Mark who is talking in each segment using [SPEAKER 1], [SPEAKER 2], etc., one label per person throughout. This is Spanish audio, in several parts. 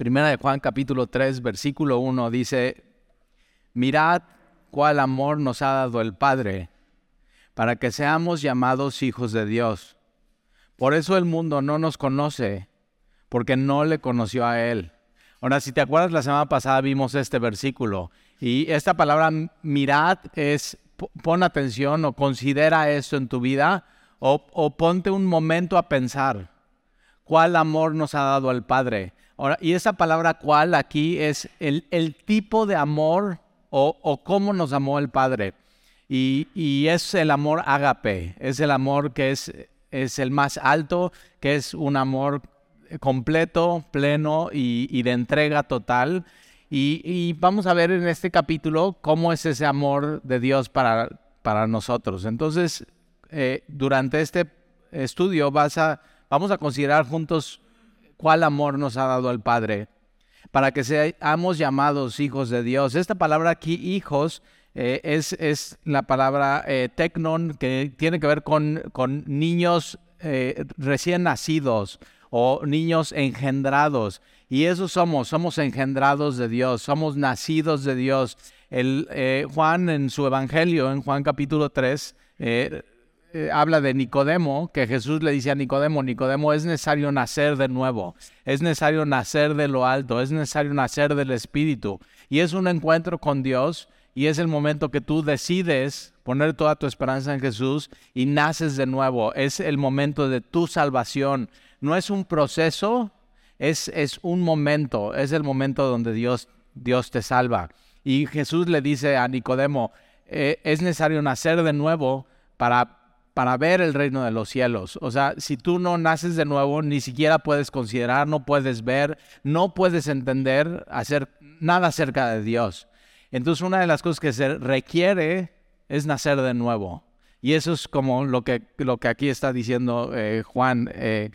[SPEAKER 1] Primera de Juan capítulo 3, versículo 1 dice, mirad cuál amor nos ha dado el Padre, para que seamos llamados hijos de Dios. Por eso el mundo no nos conoce, porque no le conoció a Él. Ahora, si te acuerdas, la semana pasada vimos este versículo y esta palabra mirad es pon atención o considera esto en tu vida o, o ponte un momento a pensar cuál amor nos ha dado el Padre. Y esa palabra cuál aquí es el, tipo de amor o, cómo nos amó el Padre. Y, es el amor ágape, es el amor que es, es el más alto, que es un amor completo, pleno y, de entrega total. Y, vamos a ver en este capítulo cómo es ese amor de Dios para, para nosotros. Entonces, eh, durante este estudio vas a Vamos a considerar juntos cuál amor nos ha dado el Padre para que seamos llamados hijos de Dios. Esta palabra aquí, hijos, eh, es, es, la palabra eh, tecnon, que tiene que ver con, con niños eh, recién nacidos o niños engendrados. Y eso somos, somos engendrados de Dios, somos nacidos de Dios. El, Juan en su Evangelio, en Juan capítulo 3, eh, habla de Nicodemo, que Jesús le dice a Nicodemo, Nicodemo es necesario nacer de nuevo, es necesario nacer de lo alto, es necesario nacer del Espíritu. Y es un encuentro con Dios y es el momento que tú decides poner toda tu esperanza en Jesús y naces de nuevo. Es el momento de tu salvación. No es un proceso, es, es un momento, es el momento donde Dios, Dios te salva. Y Jesús le dice a Nicodemo, eh, es necesario nacer de nuevo para para ver el reino de los cielos. O sea, si tú no naces de nuevo, ni siquiera puedes considerar, no puedes ver, no puedes entender, hacer nada acerca de Dios. Entonces, una de las cosas que se requiere es nacer de nuevo. Y eso es como lo que, lo que aquí está diciendo eh, Juan. Eh,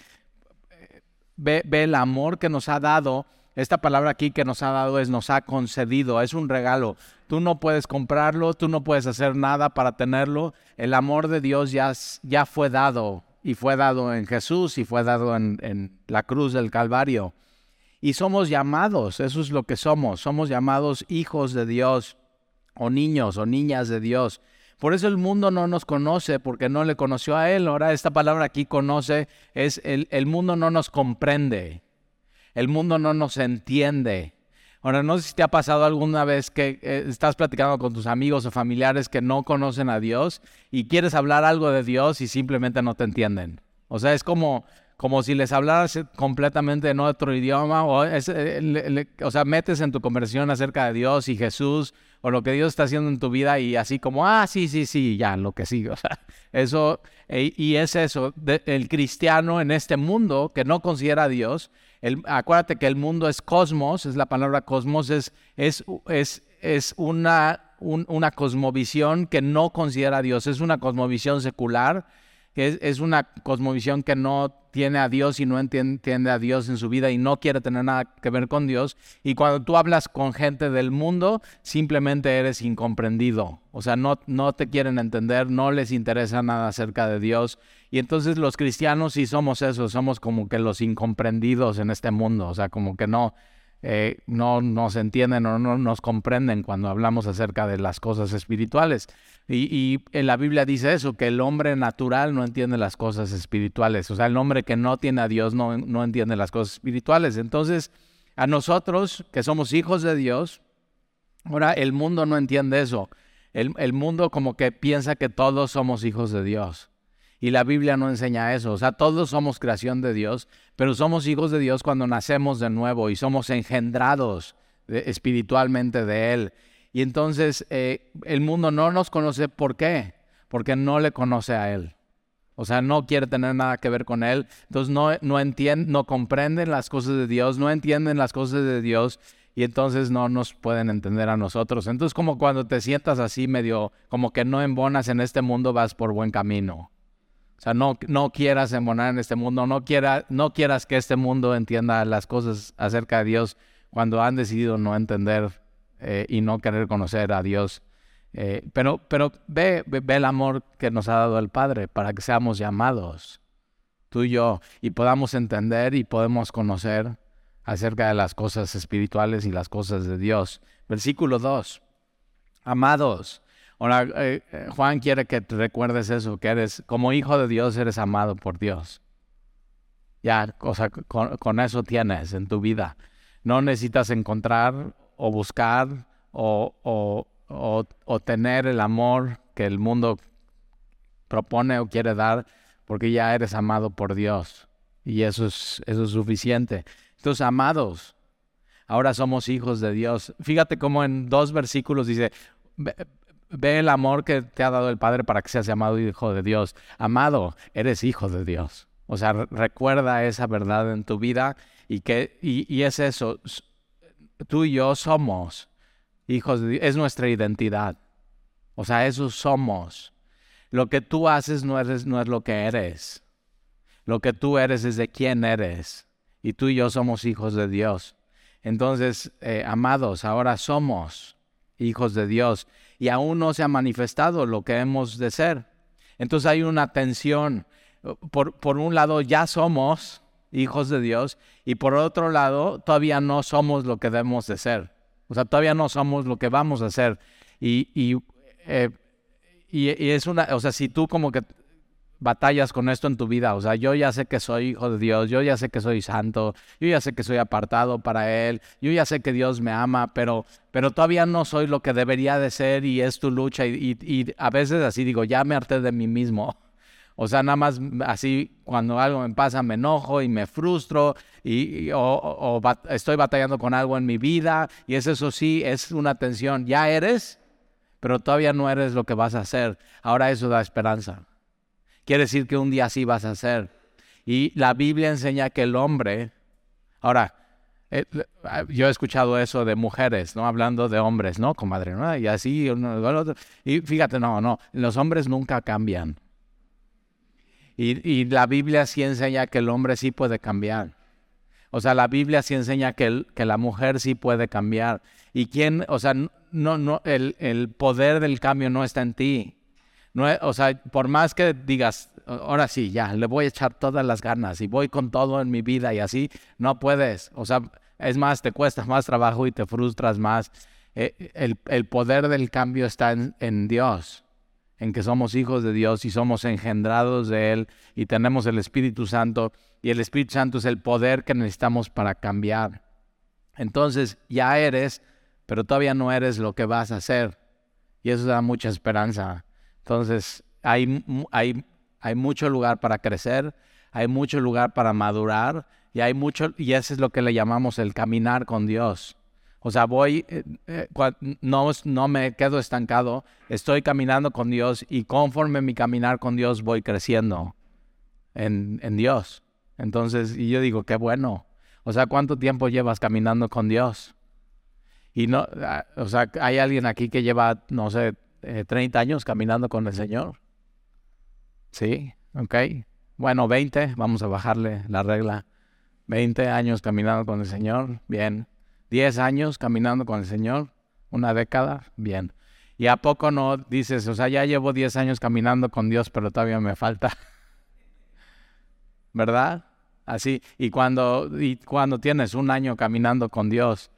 [SPEAKER 1] ve, ve el amor que nos ha dado esta palabra aquí que nos ha dado es nos ha concedido, es un regalo. Tú no puedes comprarlo, tú no puedes hacer nada para tenerlo. El amor de Dios ya, ya fue dado y fue dado en Jesús y fue dado en, en la cruz del Calvario. Y somos llamados, eso es lo que somos, somos llamados hijos de Dios o niños o niñas de Dios. Por eso el mundo no nos conoce, porque no le conoció a Él. Ahora esta palabra aquí conoce es el, el mundo no nos comprende. El mundo no nos entiende. Ahora, no sé si te ha pasado alguna vez que eh, estás platicando con tus amigos o familiares que no conocen a Dios y quieres hablar algo de Dios y simplemente no te entienden. O sea, es como, como si les hablaras completamente en otro idioma o, eh, o sea, metes en tu conversación acerca de Dios y Jesús o lo que Dios está haciendo en tu vida y así como, ah, sí, sí, sí, ya, lo que sigue. O sea, eso, e, y es eso, el cristiano en este mundo que no considera a Dios, acuérdate que el mundo es cosmos, es la palabra cosmos, es, es, es, es una, una cosmovisión que no considera a Dios, es una cosmovisión secular, que es, una cosmovisión que no tiene a Dios y no entiende, a Dios en su vida y no quiere tener nada que ver con Dios. Y cuando tú hablas con gente del mundo, simplemente eres incomprendido. O sea, no, no te quieren entender, no les interesa nada acerca de Dios. Y entonces los cristianos sí somos eso, somos como que los incomprendidos en este mundo. O sea, como que no, eh, no nos entienden o no nos comprenden cuando hablamos acerca de las cosas espirituales. Y, en la Biblia dice eso, que el hombre natural no entiende las cosas espirituales. O sea, el hombre que no tiene a Dios no, no entiende las cosas espirituales. Entonces, a nosotros que somos hijos de Dios, ahora el mundo no entiende eso. El, el mundo como que piensa que todos somos hijos de Dios. Y la Biblia no enseña eso. O sea, todos somos creación de Dios, pero somos hijos de Dios cuando nacemos de nuevo y somos engendrados espiritualmente de Él. Y entonces eh, el mundo no nos conoce. ¿Por qué? Porque no le conoce a Él. O sea, no quiere tener nada que ver con Él. Entonces no, no, entienden, no comprenden las cosas de Dios, no entienden las cosas de Dios y entonces no nos pueden entender a nosotros. Entonces como cuando te sientas así medio, como que no embonas en este mundo, vas por buen camino. O sea, no, no quieras embonar en este mundo, no, quiera, no quieras que este mundo entienda las cosas acerca de Dios cuando han decidido no entender eh, y no querer conocer a Dios. Eh, pero pero ve, ve, el amor que nos ha dado el Padre para que seamos llamados, tú y yo, y podamos entender y podemos conocer acerca de las cosas espirituales y las cosas de Dios. Versículo 2. Amados. Ahora, eh, eh, Juan quiere que te recuerdes eso, que eres, como hijo de Dios, eres amado por Dios. Ya, o sea, con, eso tienes en tu vida. No necesitas encontrar o buscar o, o, o tener el amor que el mundo propone o quiere dar, porque ya eres amado por Dios. Y eso es, eso es suficiente. Entonces, amados, ahora somos hijos de Dios. Fíjate cómo en dos versículos dice, ve, el amor que te ha dado el Padre para que seas llamado hijo de Dios. Amado, eres hijo de Dios. O sea, recuerda esa verdad en tu vida y, que, y, es eso. Tú y yo somos hijos de Dios. Es nuestra identidad. O sea, eso somos. Lo que tú haces no, eres, no es lo que eres. Lo que tú eres es de quién eres. Y tú y yo somos hijos de Dios. Entonces, eh, amados, ahora somos hijos de Dios y aún no se ha manifestado lo que hemos de ser. Entonces hay una tensión. Por, por un lado, ya somos hijos de Dios y por otro lado, todavía no somos lo que debemos de ser. O sea, todavía no somos lo que vamos a ser. Y, y eh, y, es una, o sea, si tú como que batallas con esto en tu vida, o sea, yo ya sé que soy hijo de Dios, yo ya sé que soy santo, yo ya sé que soy apartado para Él, yo ya sé que Dios me ama, pero, pero todavía no soy lo que debería de ser y es tu lucha y, y, a veces así digo, ya me harté de mí mismo. O sea, nada más así cuando algo me pasa me enojo y me frustro y, o, o estoy batallando con algo en mi vida y es eso sí, es una tensión. Ya eres pero todavía no eres lo que vas a hacer. Ahora eso da esperanza. Quiere decir que un día sí vas a ser. Y la Biblia enseña que el hombre, ahora, eh, yo he escuchado eso de mujeres, ¿no? Hablando de hombres, ¿no? Comadre, ¿no? Y así, y fíjate, no, no, los hombres nunca cambian. Y, y, la Biblia sí enseña que el hombre sí puede cambiar. O sea, la Biblia sí enseña que, que la mujer sí puede cambiar. Y quién, o sea, no, no, el, el poder del cambio no está en ti. No, o sea, por más que digas, ahora sí, ya, le voy a echar todas las ganas y voy con todo en mi vida y así, no puedes. O sea, es más, te cuesta más trabajo y te frustras más. Eh, el, poder del cambio está en, en Dios, en que somos hijos de Dios y somos engendrados de Él y tenemos el Espíritu Santo y el Espíritu Santo es el poder que necesitamos para cambiar. Entonces ya eres, pero todavía no eres lo que vas a hacer. Y eso da mucha esperanza. Entonces hay, hay, hay mucho lugar para crecer, hay mucho lugar para madurar y hay mucho, y eso es lo que le llamamos el caminar con Dios. O sea, voy, eh, eh, no, no me quedo estancado, estoy caminando con Dios y conforme mi caminar con Dios voy creciendo en, en Dios. Entonces, y yo digo, qué bueno. O sea, ¿cuánto tiempo llevas caminando con Dios? Y no, ah, o sea, hay alguien aquí que lleva, no sé, 30 eh, años caminando con el Señor. Sí, ok. Bueno, 20, vamos a bajarle la regla. 20 años caminando con el Señor, bien. 10 años caminando con el Señor, una década, bien. Y a poco no dices, o sea, ya llevo 10 años caminando con Dios, pero todavía me falta. ¿verdad? Así, y cuando, y cuando tienes un año caminando con Dios,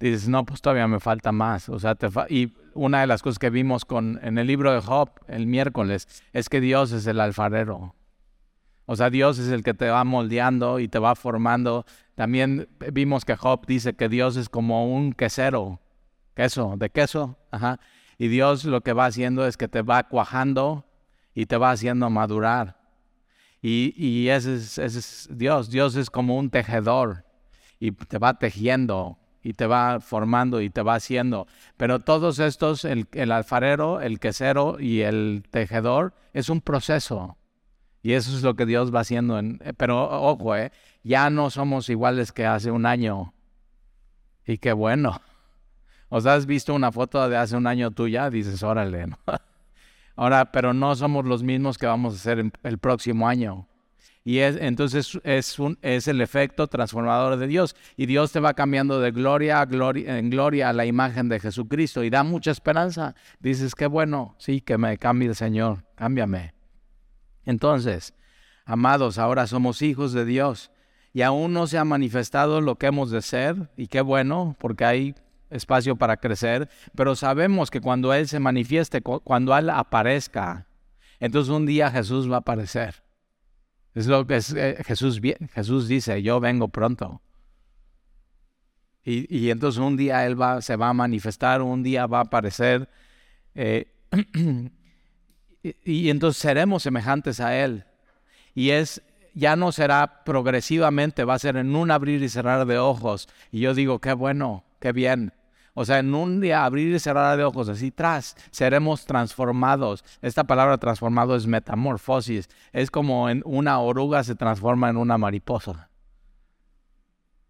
[SPEAKER 1] dices, no, pues todavía me falta más. O sea, te y una de las cosas que vimos con, en el libro de Job el miércoles es que Dios es el alfarero. O sea, Dios es el que te va moldeando y te va formando. También vimos que Job dice que Dios es como un quesero, queso, de queso, ajá. Y Dios lo que va haciendo es que te va cuajando y te va haciendo madurar. Y, ese, es, Dios. Dios es como un tejedor y te va tejiendo y te va formando y te va haciendo. Pero todos estos, el, alfarero, el quesero y el tejedor, es un proceso. Y eso es lo que Dios va haciendo. En, pero ojo, eh, ya no somos iguales que hace un año. Y qué bueno. ¿Os has visto una foto de hace un año tuya? Dices, órale, ¿no? Ahora, pero no somos los mismos que vamos a ser el próximo año. Y es, entonces es, el efecto transformador de Dios. Y Dios te va cambiando de gloria, a gloria en gloria a la imagen de Jesucristo. Y da mucha esperanza. Dices, qué bueno, sí, que me cambie el Señor, cámbiame. Entonces, amados, ahora somos hijos de Dios. y aún no se ha manifestado lo que hemos de ser, y qué bueno, porque hay espacio para crecer, pero sabemos que cuando Él se manifieste, cuando Él aparezca, entonces un día Jesús va a aparecer. Es lo que eh, Jesús, Jesús dice, yo vengo pronto. Y, entonces un día Él va, se va a manifestar, un día va a aparecer. Eh, y, y entonces seremos semejantes a Él. Y es ya no será progresivamente, va a ser en un abrir y cerrar de ojos. Y yo digo, qué bueno, qué bien. O sea, en un día abrir y cerrar de ojos, así tras, seremos transformados. Esta palabra transformado es metamorfosis. Es como en una oruga se transforma en una mariposa.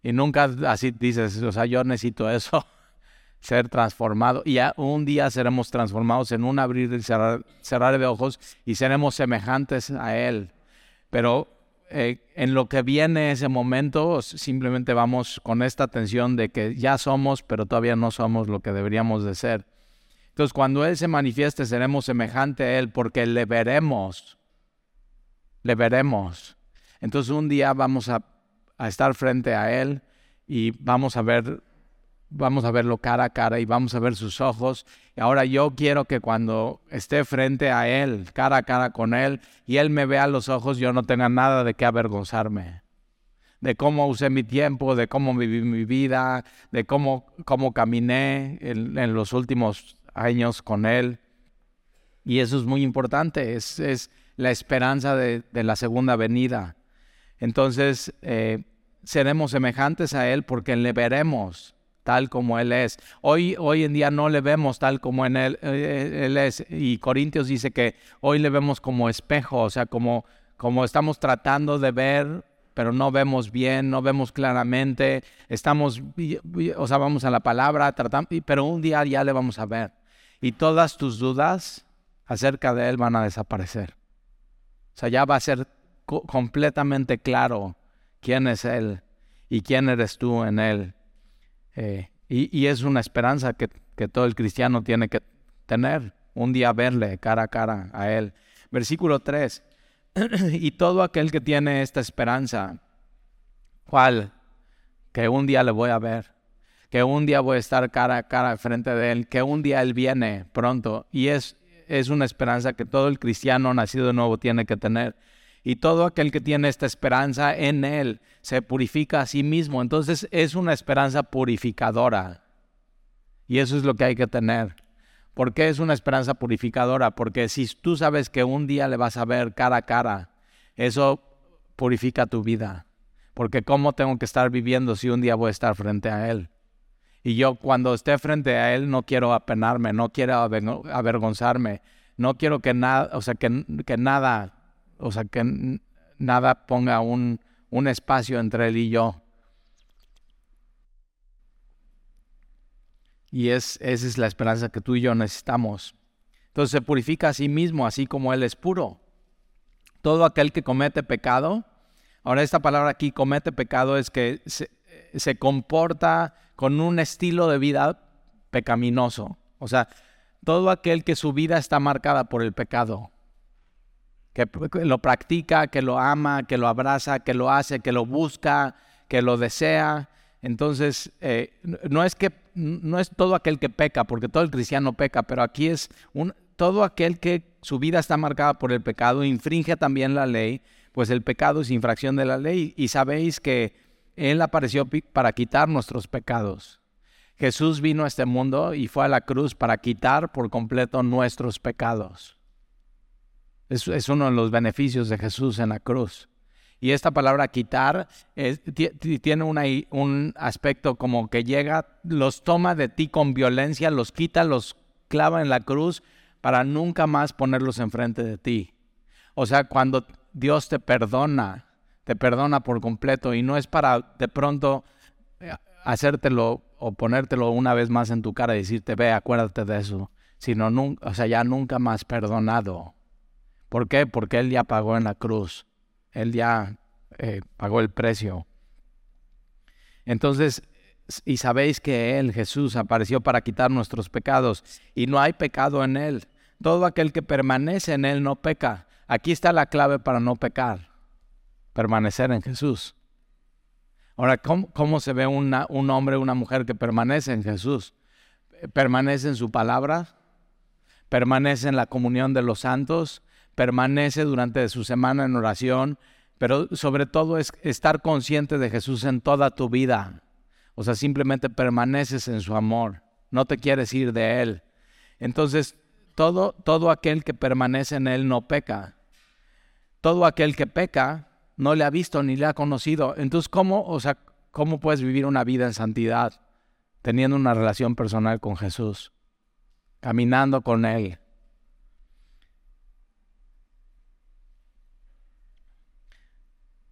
[SPEAKER 1] Y nunca así dices, o sea, yo necesito eso, ser transformado. Y ya un día seremos transformados en un abrir y cerrar, cerrar de ojos y seremos semejantes a Él. Pero eh, en lo que viene ese momento, simplemente vamos con esta tensión de que ya somos, pero todavía no somos lo que deberíamos de ser. Entonces, cuando Él se manifieste, seremos semejante a Él porque le veremos. Le veremos. Entonces, un día vamos a, a estar frente a Él y vamos a ver vamos a verlo cara a cara y vamos a ver sus ojos. Ahora yo quiero que cuando esté frente a Él, cara a cara con Él, y Él me vea los ojos, yo no tenga nada de qué avergonzarme. De cómo usé mi tiempo, de cómo viví mi vida, de cómo, cómo caminé en, los últimos años con Él. Y eso es muy importante, es, es la esperanza de, de, la segunda venida. Entonces, eh, seremos semejantes a Él porque le veremos tal como Él es. Hoy, hoy en día no le vemos tal como en él, eh, él es. Y Corintios dice que hoy le vemos como espejo, o sea, como, como estamos tratando de ver, pero no vemos bien, no vemos claramente. Estamos, o sea, vamos a la palabra, tratamos, pero un día ya le vamos a ver. Y todas tus dudas acerca de Él van a desaparecer. O sea, ya va a ser completamente claro quién es Él y quién eres tú en Él. Eh, y, es una esperanza que, todo el cristiano tiene que tener, un día verle cara a cara a Él. Versículo 3. y todo aquel que tiene esta esperanza, ¿cuál? Que un día le voy a ver, que un día voy a estar cara a cara frente de Él, que un día Él viene pronto. Y es, es una esperanza que todo el cristiano nacido de nuevo tiene que tener y todo aquel que tiene esta esperanza en Él se purifica a sí mismo. Entonces es una esperanza purificadora. Y eso es lo que hay que tener. ¿Por qué es una esperanza purificadora? Porque si tú sabes que un día le vas a ver cara a cara, eso purifica tu vida. Porque ¿cómo tengo que estar viviendo si un día voy a estar frente a Él? Y yo cuando esté frente a Él no quiero apenarme, no quiero avergonzarme, no quiero que nada, o sea, que, que nada o sea, que nada ponga un, un espacio entre él y yo. Y es, esa es la esperanza que tú y yo necesitamos. Entonces se purifica a sí mismo, así como Él es puro. Todo aquel que comete pecado, ahora esta palabra aquí, comete pecado, es que se, se comporta con un estilo de vida pecaminoso. O sea, todo aquel que su vida está marcada por el pecado que lo practica, que lo ama, que lo abraza, que lo hace, que lo busca, que lo desea. Entonces, eh, no es que no es todo aquel que peca, porque todo el cristiano peca, pero aquí es un, todo aquel que su vida está marcada por el pecado, infringe también la ley, pues el pecado es infracción de la ley. Y sabéis que Él apareció para quitar nuestros pecados. Jesús vino a este mundo y fue a la cruz para quitar por completo nuestros pecados. Es, uno de los beneficios de Jesús en la cruz. Y esta palabra quitar tiene un aspecto como que llega, los toma de ti con violencia, los quita, los clava en la cruz para nunca más ponerlos enfrente de ti. O sea, cuando Dios te perdona, te perdona por completo y no es para de pronto eh, hacértelo o ponértelo una vez más en tu cara y decirte, ve, acuérdate de eso, sino, o sea, ya nunca más perdonado. ¿Por qué? Porque Él ya pagó en la cruz. Él ya eh, pagó el precio. Entonces, y sabéis que Él, Jesús, apareció para quitar nuestros pecados y no hay pecado en Él. Todo aquel que permanece en Él no peca. Aquí está la clave para no pecar. Permanecer en Jesús. Ahora, ¿cómo, se ve un hombre o una mujer que permanece en Jesús? Permanece en su palabra, permanece en la comunión de los santos, permanece durante su semana en oración, pero sobre todo es estar consciente de Jesús en toda tu vida. O sea, simplemente permaneces en su amor, no te quieres ir de Él. Entonces, todo, todo aquel que permanece en Él no peca. Todo aquel que peca no le ha visto ni le ha conocido. Entonces, ¿cómo, o sea, cómo puedes vivir una vida en santidad teniendo una relación personal con Jesús, caminando con Él?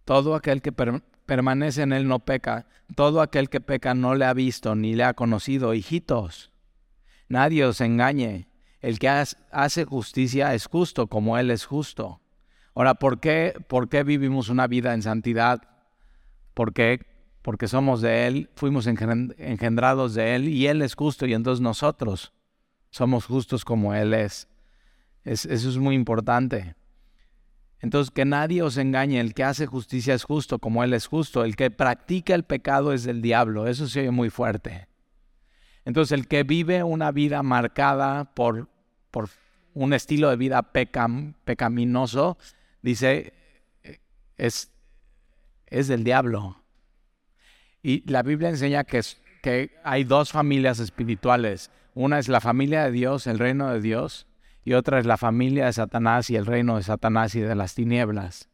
[SPEAKER 1] Todo aquel que permanece en Él no peca. Todo aquel que peca no le ha visto ni le ha conocido. Hijitos, nadie os engañe. El que hace justicia es justo como Él es justo. Ahora, ¿por qué, ¿por qué vivimos una vida en santidad? ¿Por qué? Porque somos de Él, fuimos engendrados de Él y Él es justo y entonces nosotros somos justos como Él es eso es muy importante. Entonces, que nadie os engañe, el que hace justicia es justo como Él es justo, el que practica el pecado es del diablo, eso se oye muy fuerte. Entonces, el que vive una vida marcada por, por un estilo de vida pecaminoso, dice, es, es del diablo. Y la Biblia enseña que, que hay dos familias espirituales. Una es la familia de Dios, el reino de Dios, y otra es la familia de Satanás y el reino de Satanás y de las tinieblas.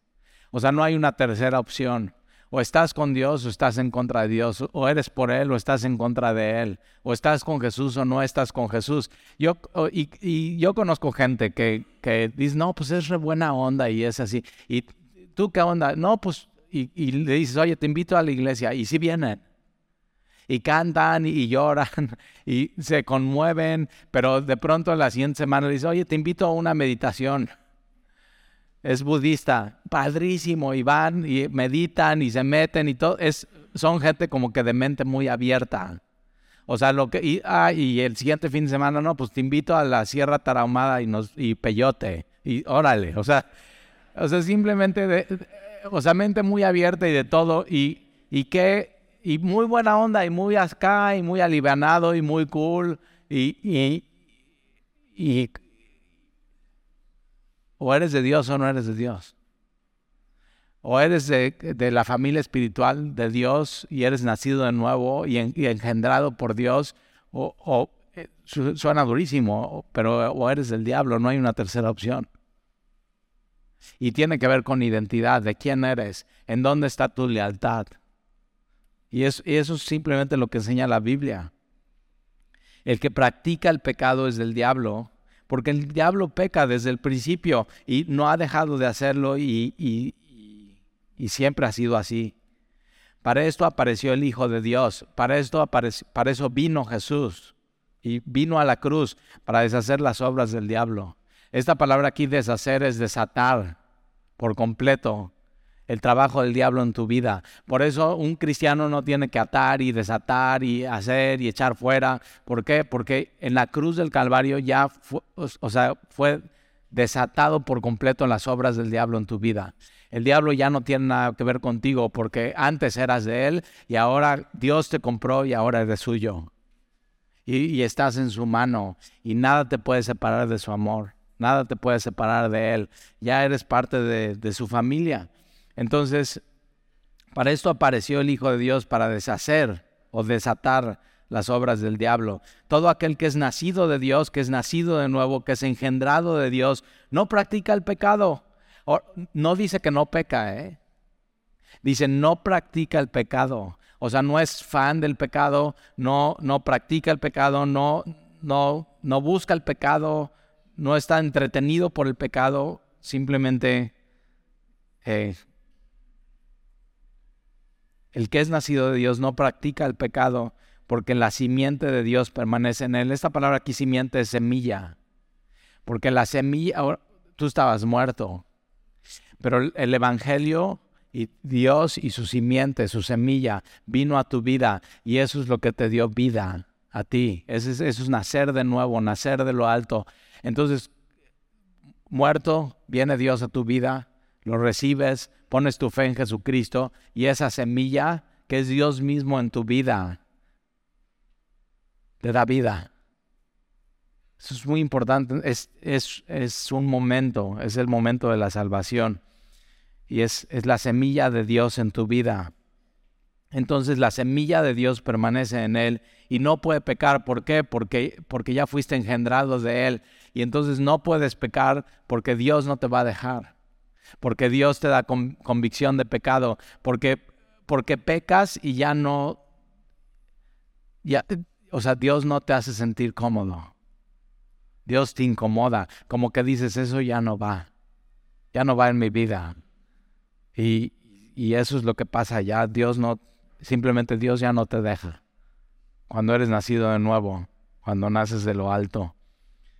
[SPEAKER 1] O sea, no hay una tercera opción. O estás con Dios o estás en contra de Dios, o eres por Él o estás en contra de Él, o estás con Jesús o no estás con Jesús. Yo, y, yo conozco gente que, que dice, no, pues es re buena onda y es así. ¿Y tú qué onda? No, pues, y, le dices, oye, te invito a la iglesia, y sí vienen y cantan y lloran y se conmueven, pero de pronto la siguiente semana le dice, oye, te invito a una meditación. Es budista, padrísimo, y van y meditan y se meten y todo. Es, son gente como que de mente muy abierta. O sea, lo que. Y, ah, y el siguiente fin de semana, no, pues te invito a la Sierra Tarahumada y, nos, y Peyote. Y órale. O sea, o sea simplemente. O sea, mente muy abierta y de todo. Y, y qué y muy buena onda y muy acá y muy alivianado y muy cool y, y, o eres de Dios o no eres de Dios. O eres de, la familia espiritual de Dios y eres nacido de nuevo y, engendrado por Dios, o, o eh, suena durísimo, pero o eres del diablo, no hay una tercera opción. Y tiene que ver con identidad, de quién eres, en dónde está tu lealtad. Y, eso es simplemente lo que enseña la Biblia. El que practica el pecado es del diablo, porque el diablo peca desde el principio y no ha dejado de hacerlo y, siempre ha sido así. Para esto apareció el Hijo de Dios, para, esto para eso vino Jesús y vino a la cruz para deshacer las obras del diablo. Esta palabra aquí deshacer es desatar por completo el trabajo del diablo en tu vida. Por eso un cristiano no tiene que atar y desatar y hacer y echar fuera. ¿Por qué? Porque en la cruz del Calvario ya fue, o sea, fue desatado por completo las obras del diablo en tu vida. El diablo ya no tiene nada que ver contigo porque antes eras de él y ahora Dios te compró y ahora eres suyo. Y, estás en su mano y nada te puede separar de su amor, nada te puede separar de él. Ya eres parte de, de su familia. Entonces, para esto apareció el Hijo de Dios, para deshacer o desatar las obras del diablo. Todo aquel que es nacido de Dios, que es nacido de nuevo, que es engendrado de Dios, no practica el pecado. no dice que no peca, ¿eh? Dice no practica el pecado. O sea, no es fan del pecado, no, no practica el pecado, no, no, no busca el pecado, no está entretenido por el pecado, simplemente eh, el que es nacido de Dios no practica el pecado porque la simiente de Dios permanece en él. Esta palabra aquí simiente es semilla. Porque la semilla, tú estabas muerto. Pero el Evangelio y Dios y su simiente, su semilla, vino a tu vida y eso es lo que te dio vida a ti. Es, eso es nacer de nuevo, nacer de lo alto. Entonces, muerto, viene Dios a tu vida, lo recibes, pones tu fe en Jesucristo y esa semilla que es Dios mismo en tu vida, te da vida. Eso es muy importante, es, es, es un momento, es el momento de la salvación y es, es la semilla de Dios en tu vida. Entonces la semilla de Dios permanece en él y no puede pecar. ¿Por qué? Porque, porque ya fuiste engendrado de él. Y entonces no puedes pecar porque Dios no te va a dejar. Porque Dios te da convicción de pecado. Porque, porque pecas y ya no... Ya, o sea, Dios no te hace sentir cómodo. Dios te incomoda. Como que dices, eso ya no va. Ya no va en mi vida. Y, y eso es lo que pasa ya. Dios no Simplemente Dios ya no te deja. Cuando eres nacido de nuevo, cuando naces de lo alto,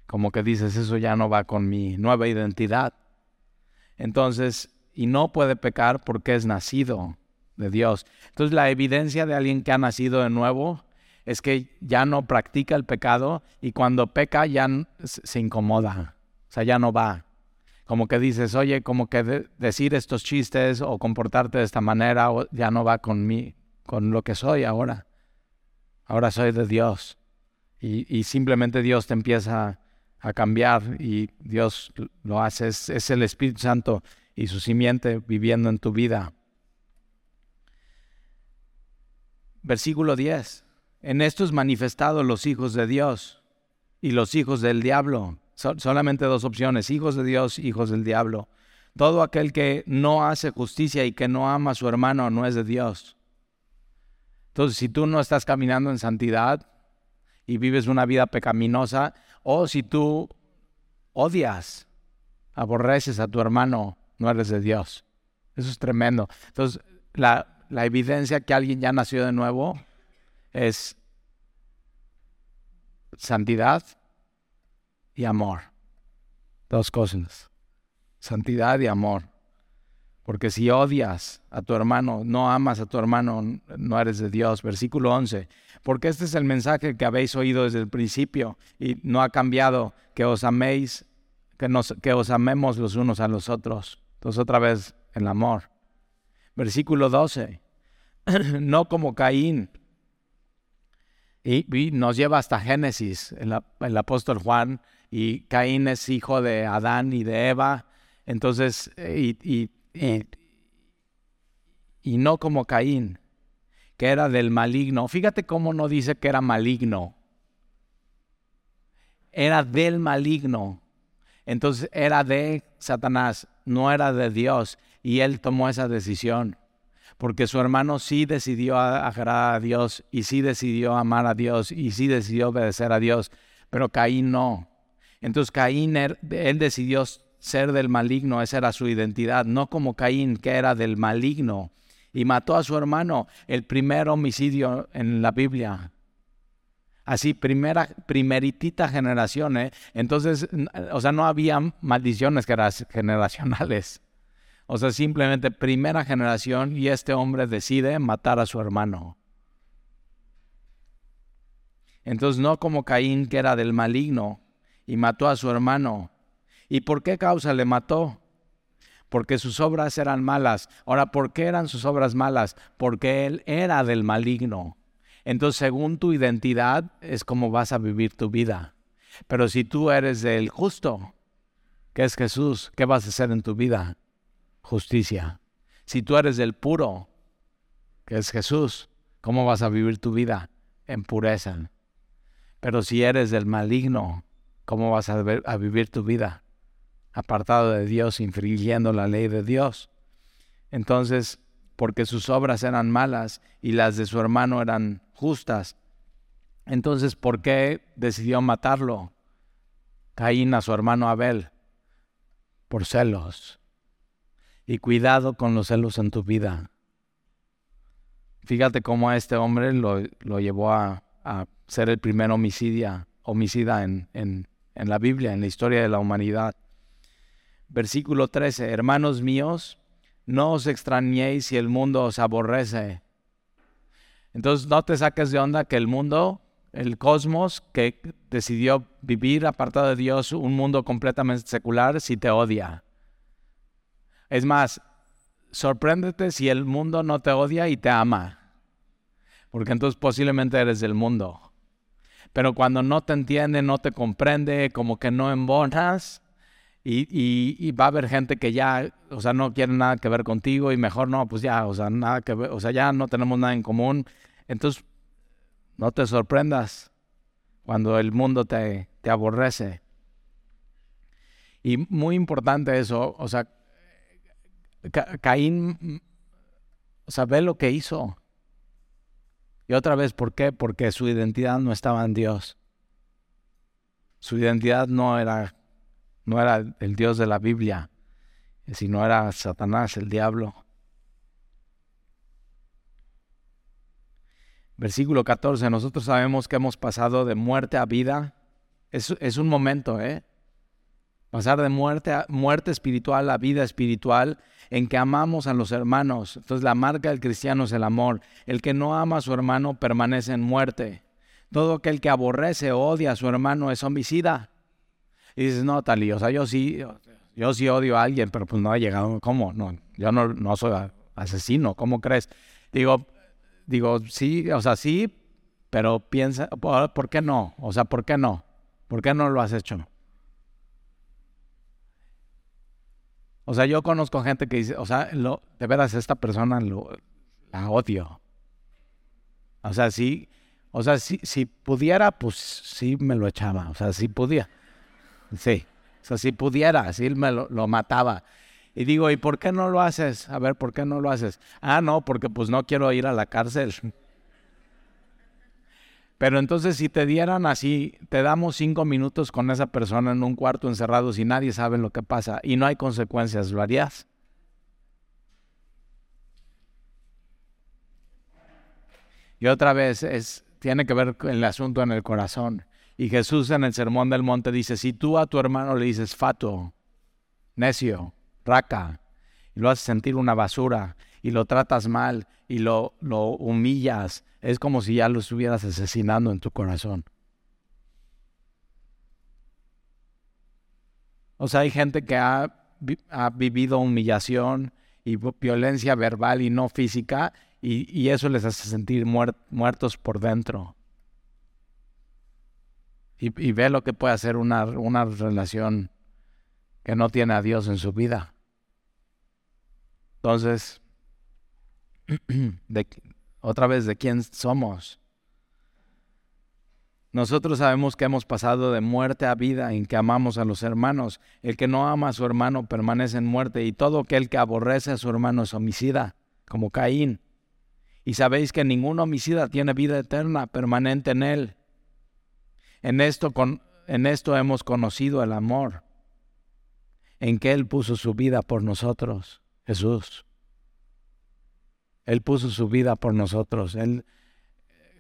[SPEAKER 1] como que dices, eso ya no va con mi nueva identidad. Entonces, y no puede pecar porque es nacido de Dios. Entonces, la evidencia de alguien que ha nacido de nuevo es que ya no practica el pecado y cuando peca ya se incomoda, o sea, ya no va como que dices, oye, como que decir estos chistes o comportarte de esta manera ya no va con mí, con lo que soy ahora. Ahora soy de Dios. Y, simplemente Dios te empieza a cambiar y Dios lo hace. Es, el Espíritu Santo y su simiente viviendo en tu vida. Versículo 10. En esto es manifestado los hijos de Dios y los hijos del diablo. solamente dos opciones, hijos de Dios, hijos del diablo. Todo aquel que no hace justicia y que no ama a su hermano no es de Dios. Entonces, si tú no estás caminando en santidad y vives una vida pecaminosa, o si tú odias, aborreces a tu hermano, no eres de Dios. Eso es tremendo. Entonces, la, evidencia que alguien ya nació de nuevo es santidad y amor. Dos cosas. Santidad y amor. Porque si odias a tu hermano, no amas a tu hermano, no eres de Dios. Versículo 11. Porque este es el mensaje que habéis oído desde el principio y no ha cambiado, que os améis, que, nos, que os amemos los unos a los otros. Entonces otra vez el amor. Versículo 12. no como Caín. Y, nos lleva hasta Génesis, el, apóstol Juan, y Caín es hijo de Adán y de Eva. Entonces, y, y y, no como Caín, que era del maligno. Fíjate cómo no dice que era maligno. Era del maligno. Entonces era de Satanás, no era de Dios. Y él tomó esa decisión. Porque su hermano sí decidió agradar a Dios y sí decidió amar a Dios y sí decidió obedecer a Dios. Pero Caín no. Entonces Caín, er, él decidió ser del maligno, esa era su identidad, no como Caín, que era del maligno, y mató a su hermano, el primer homicidio en la Biblia. Así, primera, primeritita generación, ¿eh? Entonces, o sea, no había maldiciones generacionales. O sea, simplemente primera generación y este hombre decide matar a su hermano. Entonces, no como Caín, que era del maligno, y mató a su hermano. ¿Y por qué causa le mató? Porque sus obras eran malas. Ahora, ¿por qué eran sus obras malas? Porque él era del maligno. Entonces, según tu identidad, es como vas a vivir tu vida. Pero si tú eres del justo, que es Jesús, ¿qué vas a hacer en tu vida? Justicia. Si tú eres del puro, que es Jesús, ¿cómo vas a vivir tu vida? En pureza. Pero si eres del maligno, ¿cómo vas a, a vivir tu vida? Apartado de Dios, infringiendo la ley de Dios. Entonces, porque sus obras eran malas y las de su hermano eran justas, entonces, ¿por qué decidió matarlo? Caín a su hermano Abel, por celos. Y cuidado con los celos en tu vida. Fíjate cómo a este hombre lo, llevó a, ser el primer homicida, homicida en, en la Biblia, en la historia de la humanidad. Versículo 13, hermanos míos, no os extrañéis si el mundo os aborrece. Entonces no te saques de onda que el mundo, el cosmos, que decidió vivir apartado de Dios, un mundo completamente secular, si te odia. Es más, sorpréndete si el mundo no te odia y te ama. porque entonces posiblemente eres del mundo. Pero cuando no te entiende, no te comprende, como que no embonas, y, y, va a haber gente que ya, o sea, no quiere nada que ver contigo y mejor no, pues ya, o sea, nada que ver, o sea, ya no tenemos nada en común. Entonces, no te sorprendas cuando el mundo te, te aborrece. Y muy importante eso, o sea, Caín, o sea, ve lo que hizo. Y otra vez, ¿por qué? Porque su identidad no estaba en Dios. Su identidad no era, no era el Dios de la Biblia, sino era Satanás, el diablo. Versículo 14, nosotros sabemos que hemos pasado de muerte a vida. Es, es un momento, ¿eh? Pasar de muerte, a, muerte espiritual a vida espiritual en que amamos a los hermanos. Entonces la marca del cristiano es el amor. El que no ama a su hermano permanece en muerte. Todo aquel que aborrece o odia a su hermano es homicida. Y dices, no, Tali, o sea, yo sí, yo sí odio a alguien, pero pues no ha llegado, ¿cómo? No, yo no, no soy asesino, ¿cómo crees? Digo, digo, sí, o sea, sí, pero piensa, ¿por qué no? O sea, ¿por qué no? ¿Por qué no lo has hecho? O sea, yo conozco gente que dice, o sea, lo, de veras esta persona la odio. O sea, sí, o sea, si, si pudiera, pues sí me lo echaba. O sea, si podía. Sí. O sea, si pudiera, sí me lo, lo mataba. Y digo, ¿y por qué no lo haces? A ver, ¿por qué no lo haces? Ah, no, porque pues no quiero ir a la cárcel. Pero entonces si te dieran así, te damos cinco minutos con esa persona en un cuarto encerrado y nadie sabe lo que pasa y no hay consecuencias, ¿lo harías? Y otra vez es, tiene que ver con el asunto en el corazón. Y Jesús en el Sermón del Monte dice, si tú a tu hermano le dices fato, necio, raca, y lo haces sentir una basura, y lo tratas mal, y lo, lo humillas, es como si ya lo estuvieras asesinando en tu corazón. O sea, hay gente que ha, ha vivido humillación y violencia verbal y no física y, y eso les hace sentir muertos por dentro. Y, ve lo que puede hacer una, una relación que no tiene a Dios en su vida. Entonces, de, otra vez de quién somos. Nosotros sabemos que hemos pasado de muerte a vida en que amamos a los hermanos. El que no ama a su hermano permanece en muerte y todo aquel que aborrece a su hermano es homicida, como Caín. Y sabéis que ningún homicida tiene vida eterna permanente en él. En esto, hemos conocido el amor, en que Él puso su vida por nosotros, Jesús. Él puso su vida por nosotros. Él,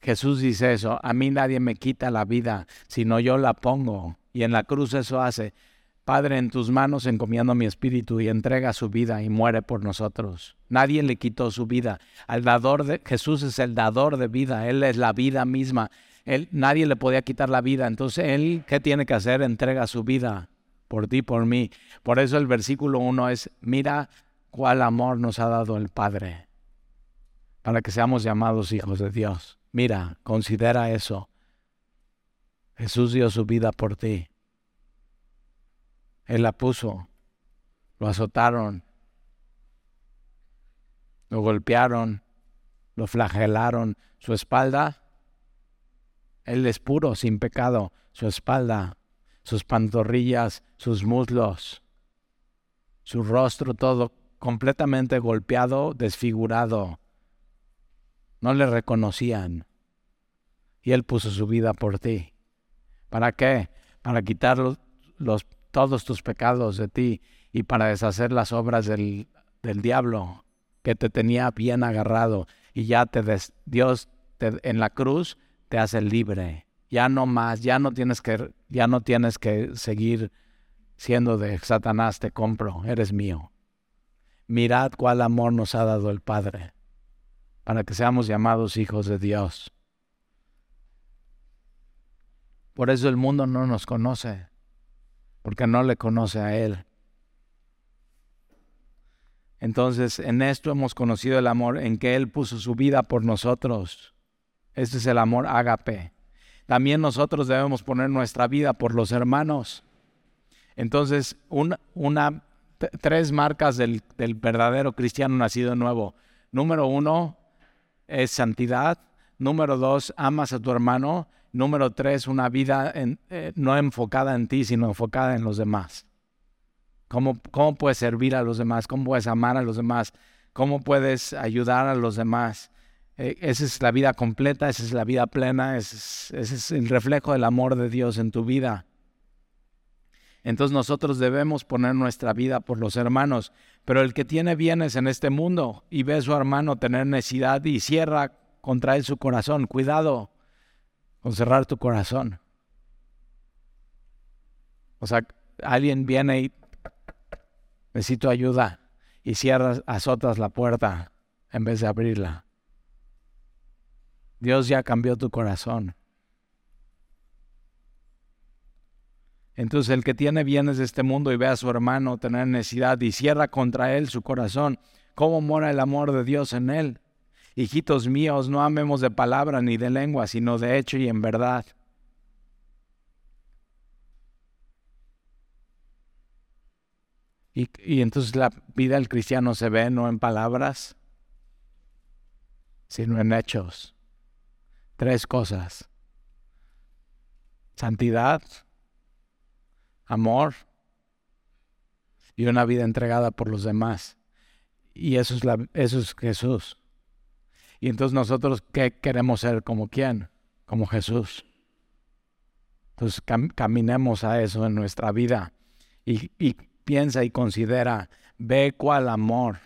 [SPEAKER 1] Jesús dice eso, a mí nadie me quita la vida, sino yo la pongo. Y en la cruz eso hace. Padre, en tus manos encomiendo mi espíritu y entrega su vida y muere por nosotros. Nadie le quitó su vida. Al dador de Jesús es el dador de vida, él es la vida misma. Él nadie le podía quitar la vida. Entonces, él qué tiene que hacer? Entrega su vida por ti, por mí. Por eso el versículo 1 es, mira cuál amor nos ha dado el Padre para que seamos llamados hijos de Dios. Mira, considera eso. Jesús dio su vida por ti. Él la puso. Lo azotaron. Lo golpearon. Lo flagelaron. Su espalda. Él es puro, sin pecado. Su espalda. Sus pantorrillas. Sus muslos. Su rostro todo completamente golpeado, desfigurado no le reconocían. Y Él puso su vida por ti. ¿Para qué? Para quitar todos tus pecados de ti y para deshacer las obras del, del diablo que te tenía bien agarrado y ya te des, Dios te, en la cruz te hace libre. Ya no más, ya no tienes que ya no tienes que seguir siendo de Satanás, te compro, eres mío. Mirad cuál amor nos ha dado el Padre para que seamos llamados hijos de Dios. Por eso el mundo no nos conoce, porque no le conoce a Él. Entonces, en esto hemos conocido el amor en que Él puso su vida por nosotros. Este es el amor ágape. También nosotros debemos poner nuestra vida por los hermanos. Entonces, una, tres marcas del, verdadero cristiano nacido nuevo. Número uno es santidad. Número dos, amas a tu hermano. Número tres, una vida eh, no enfocada en ti, sino enfocada en los demás. ¿Cómo, ¿Cómo puedes servir a los demás? ¿Cómo puedes amar a los demás? ¿Cómo puedes ayudar a los demás? Eh, esa es la vida completa, esa es la vida plena, ese es, el reflejo del amor de Dios en tu vida. Entonces nosotros debemos poner nuestra vida por los hermanos, pero el que tiene bienes en este mundo y ve a su hermano tener necesidad y cierra contra él su corazón, cuidado con cerrar tu corazón. O sea, alguien viene y necesito ayuda y cierras, azotas la puerta en vez de abrirla. Dios ya cambió tu corazón. Entonces el que tiene bienes de este mundo y ve a su hermano tener necesidad y cierra contra él su corazón, ¿cómo mora el amor de Dios en él? Hijitos míos, no amemos de palabra ni de lengua, sino de hecho y en verdad. Y, y, entonces la vida del cristiano se ve no en palabras, sino en hechos tres cosas. Santidad, amor y una vida entregada por los demás. Y eso es, Jesús. Y entonces nosotros, ¿qué queremos ser? ¿Como quién? Como Jesús. Entonces caminemos a eso en nuestra vida y, y piensa y considera, ve cuál amor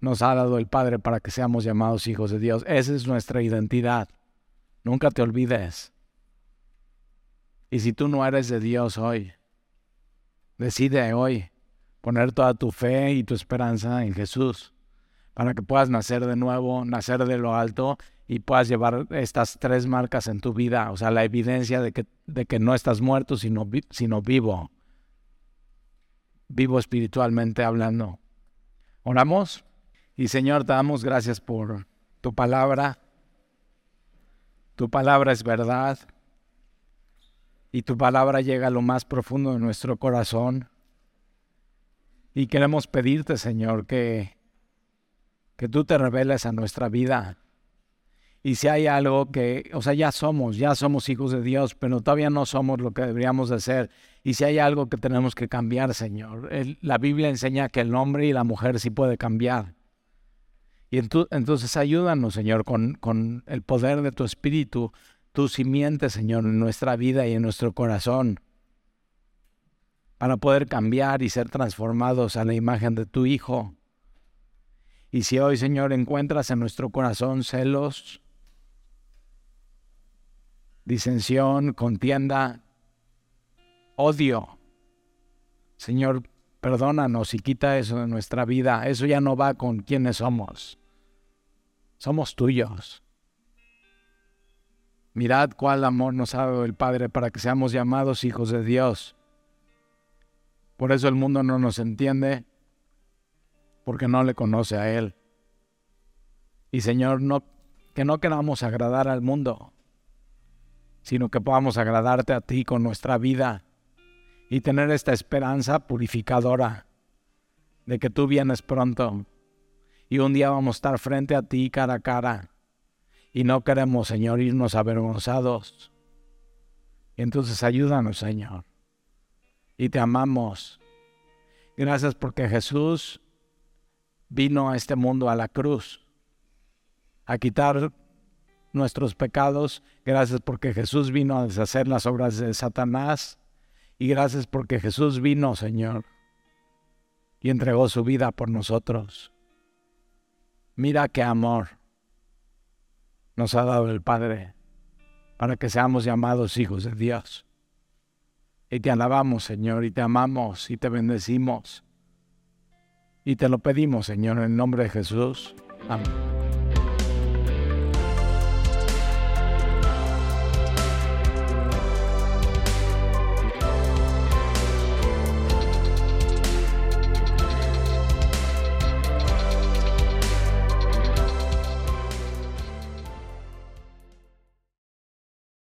[SPEAKER 1] nos ha dado el Padre para que seamos llamados hijos de Dios. Esa es nuestra identidad. Nunca te olvides. Y si tú no eres de Dios hoy, decide hoy poner toda tu fe y tu esperanza en Jesús para que puedas nacer de nuevo, nacer de lo alto y puedas llevar estas tres marcas en tu vida, o sea, la evidencia de que, de que no estás muerto, sino, sino vivo, vivo espiritualmente hablando. Oramos y Señor, te damos gracias por tu palabra. Tu palabra es verdad y tu palabra llega a lo más profundo de nuestro corazón. Y queremos pedirte, Señor, que, que tú te reveles a nuestra vida. Y si hay algo que, o sea, ya somos, ya somos hijos de Dios, pero todavía no somos lo que deberíamos de ser. Y si hay algo que tenemos que cambiar, Señor, la Biblia enseña que el hombre y la mujer sí puede cambiar. Y entonces ayúdanos, Señor, con, con el poder de tu Espíritu, tu simiente, Señor, en nuestra vida y en nuestro corazón, para poder cambiar y ser transformados a la imagen de tu Hijo. Y si hoy, Señor, encuentras en nuestro corazón celos, disensión, contienda, odio, Señor, Perdónanos y quita eso de nuestra vida. Eso ya no va con quienes somos. Somos tuyos. Mirad cuál amor nos ha dado el Padre para que seamos llamados hijos de Dios. Por eso el mundo no nos entiende, porque no le conoce a Él. Y Señor, no, que no queramos agradar al mundo, sino que podamos agradarte a ti con nuestra vida y tener esta esperanza purificadora de que tú vienes pronto y un día vamos a estar frente a ti cara a cara y no queremos, Señor, irnos avergonzados. Entonces ayúdanos, Señor. Y te amamos. Gracias porque Jesús vino a este mundo a la cruz a quitar nuestros pecados. Gracias porque Jesús vino a deshacer las obras de Satanás y gracias porque Jesús vino, Señor, y entregó su vida por nosotros. Mira qué amor nos ha dado el Padre para que seamos llamados hijos de Dios. Y te alabamos, Señor, y te amamos y te bendecimos. Y te lo pedimos, Señor, en el nombre de Jesús. Amén.